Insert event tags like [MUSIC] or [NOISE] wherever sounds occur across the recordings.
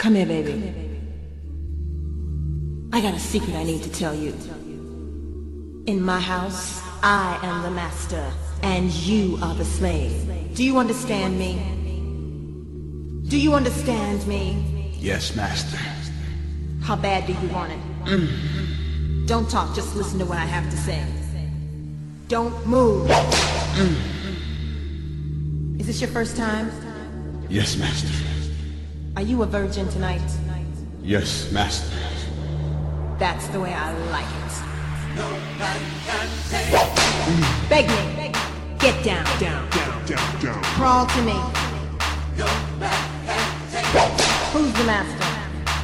Come here, baby. I got a secret I need to tell you. In my house, I am the master, and you are the slave. Do you understand me? Do you understand me? Yes, master. How bad do you want it? [CLEARS THROAT] Don't talk, just listen to what I have to say. Don't move. [CLEARS THROAT] Is this your first time? Yes, master. Are you a virgin tonight? Yes, master. That's the way I like it. Beg me. Get down. Down, down, down, down. Crawl to me. Who's the master?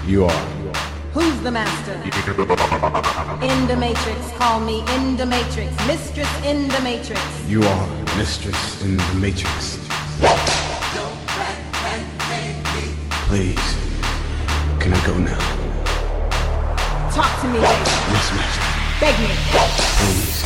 You are. Who's the master? In the matrix. Call me in the matrix. Mistress in the matrix. You are mistress in the matrix. Please, can I go now? Talk to me, baby. Yes, master. Beg me. Please.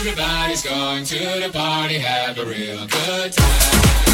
Everybody's going to the party, have a real good time.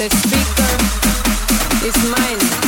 The speaker is mine.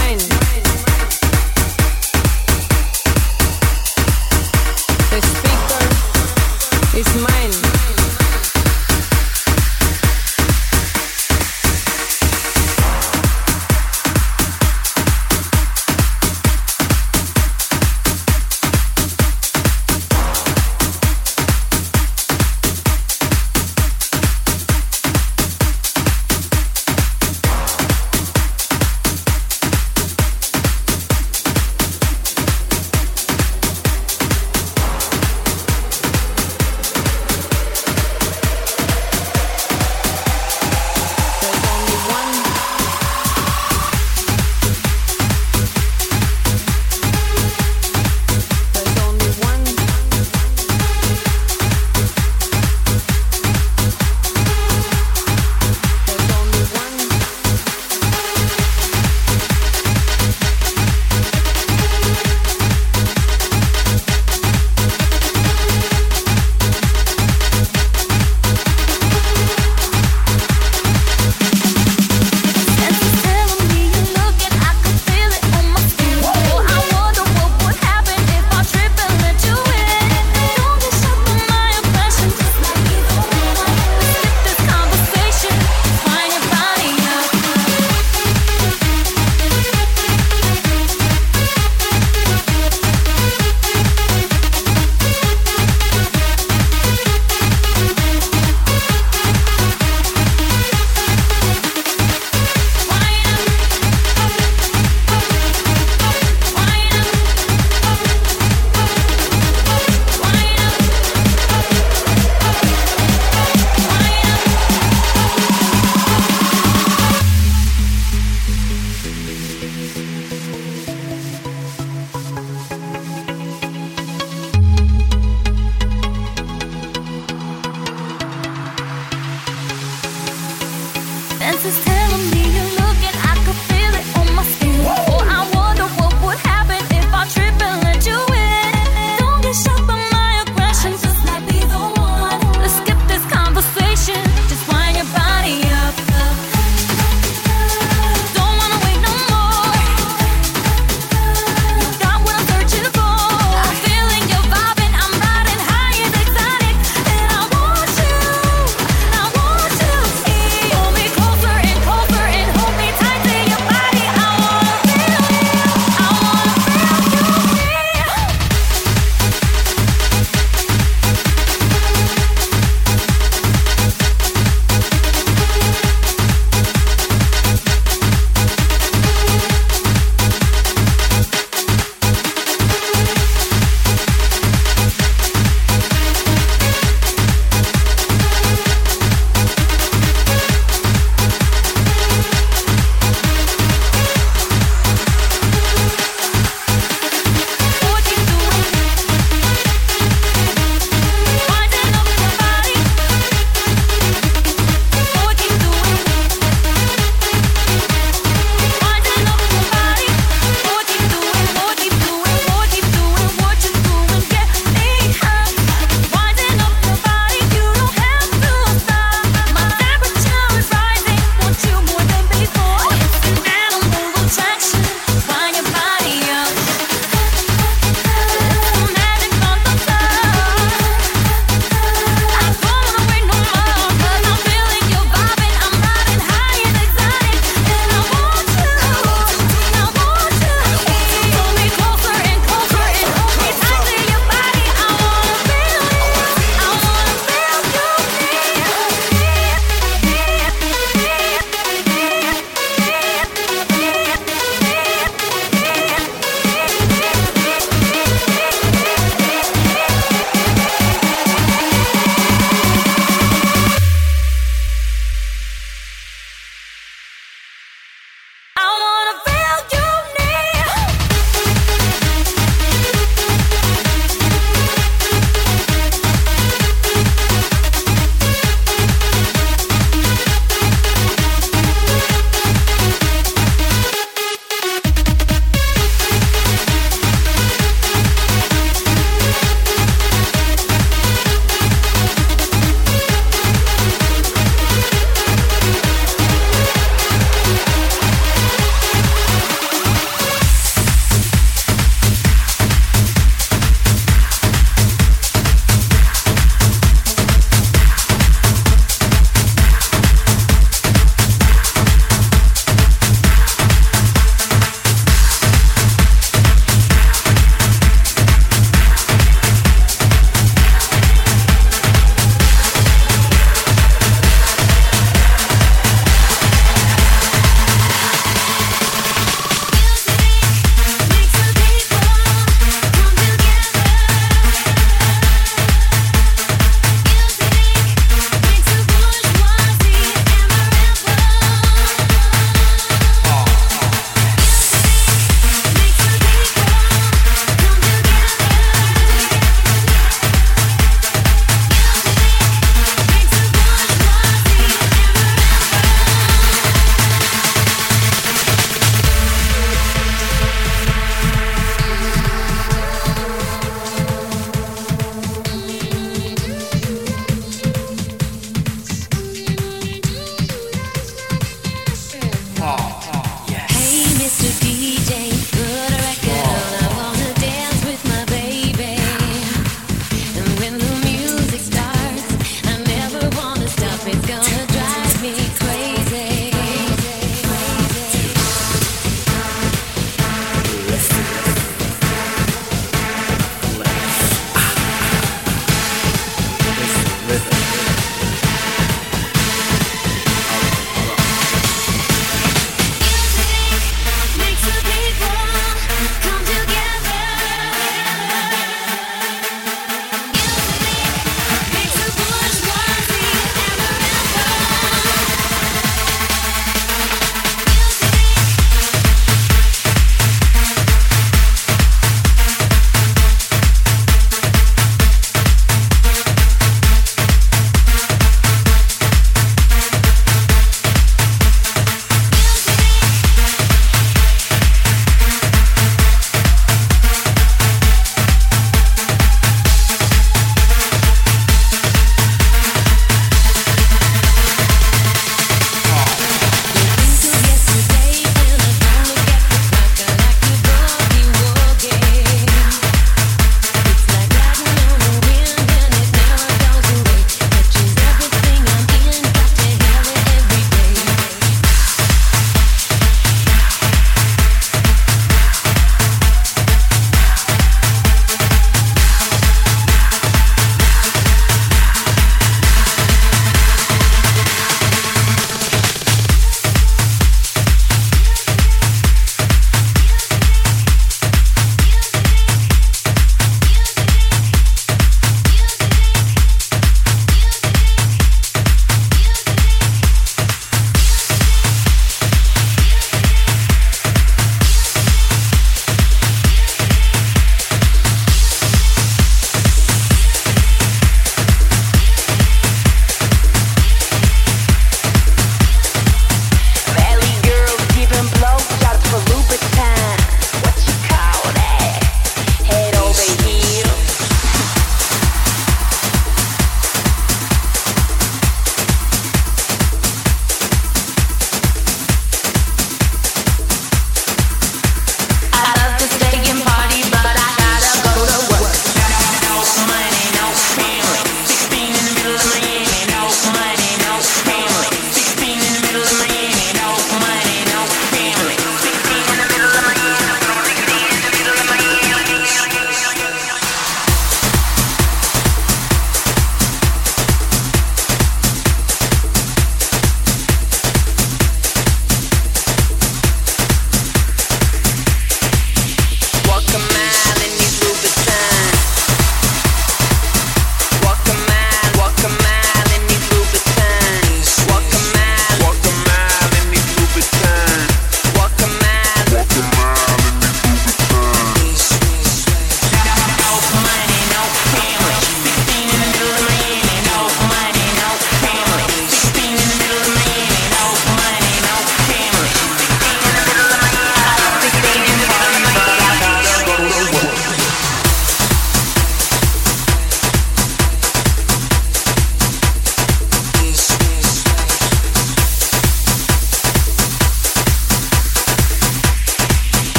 Mine.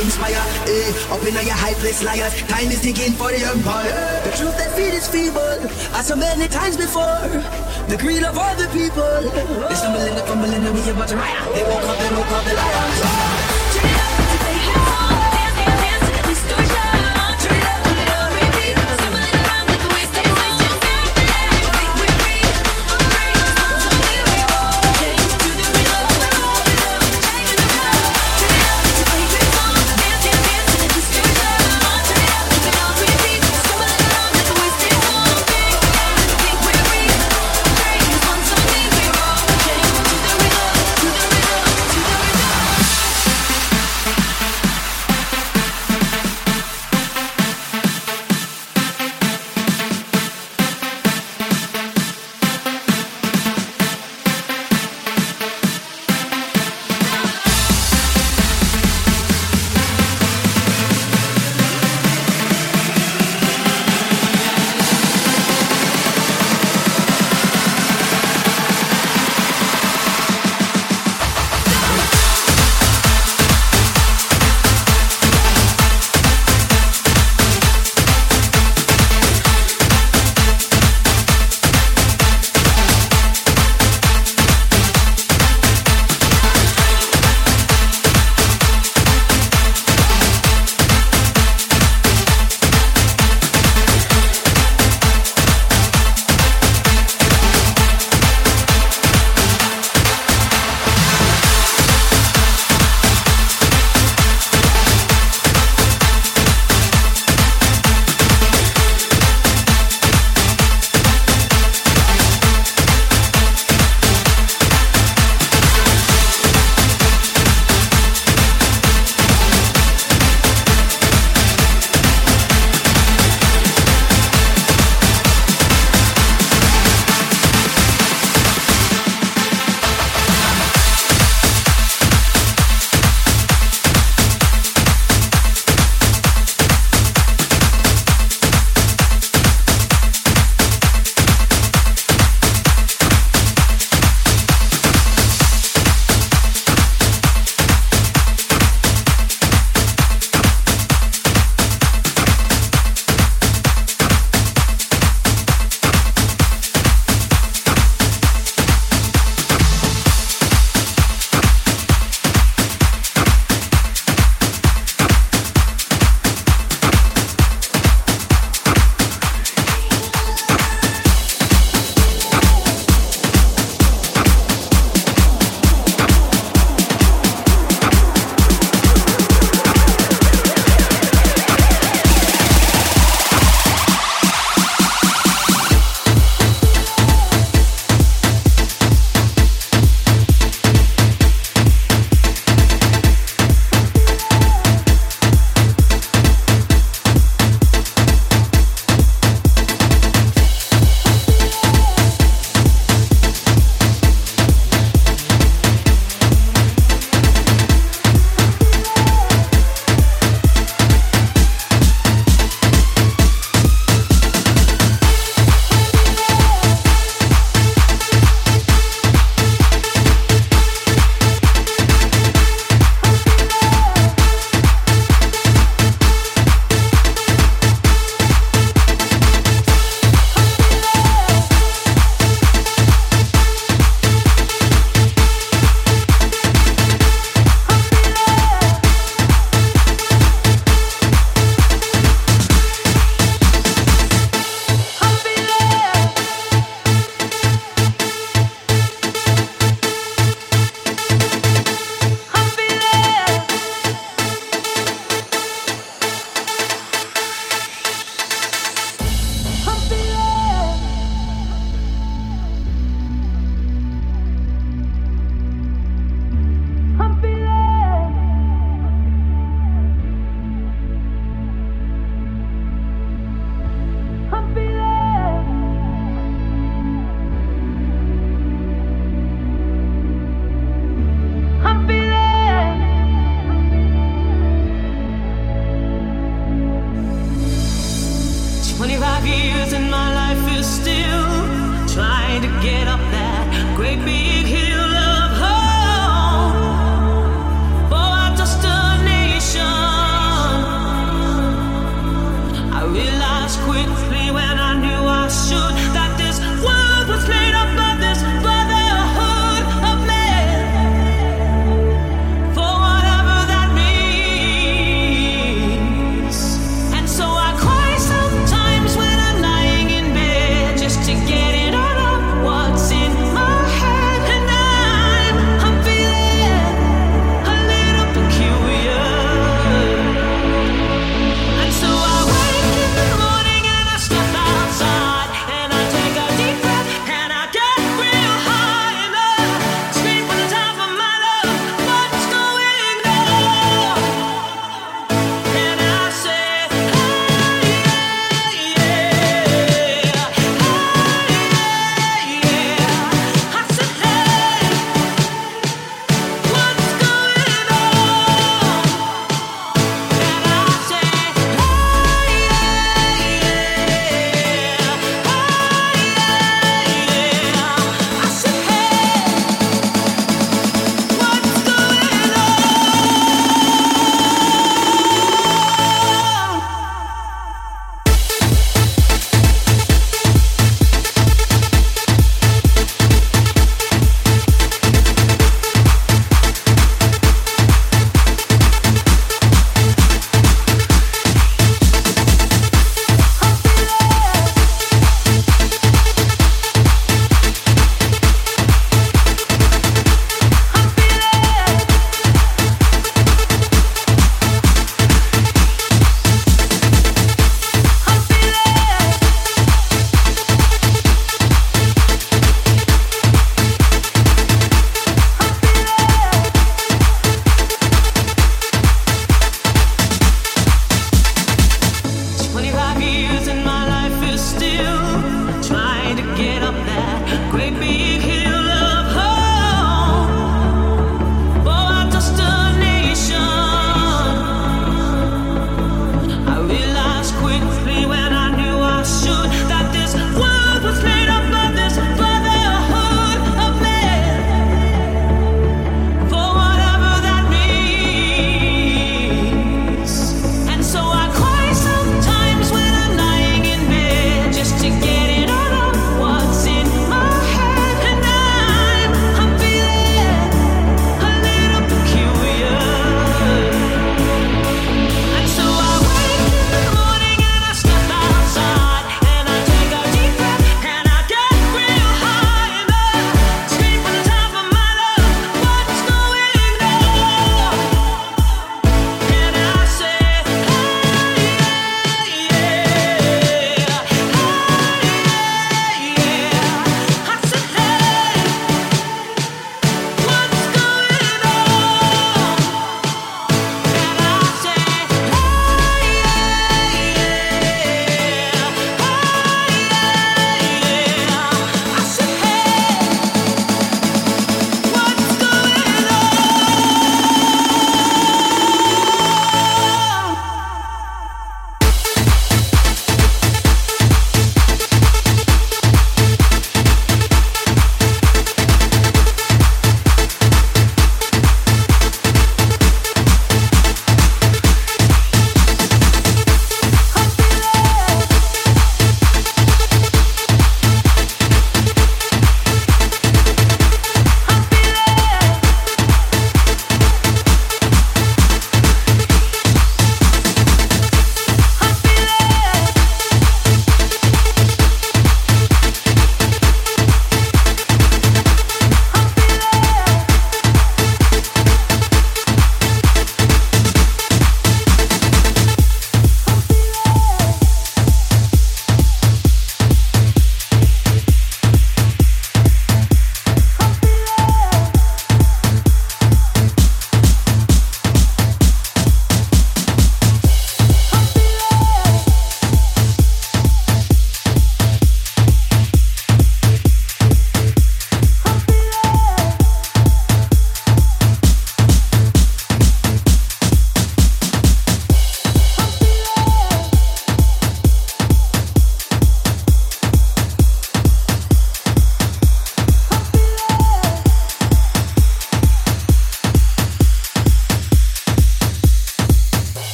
inspire. Eh, up in your high place, liar. Time is ticking for the empire. The truth they feed is feeble, as so many times before. The greed of all the people. They stumbling, they fumbling, and we about to riot. They woke up, they woke up, the liars.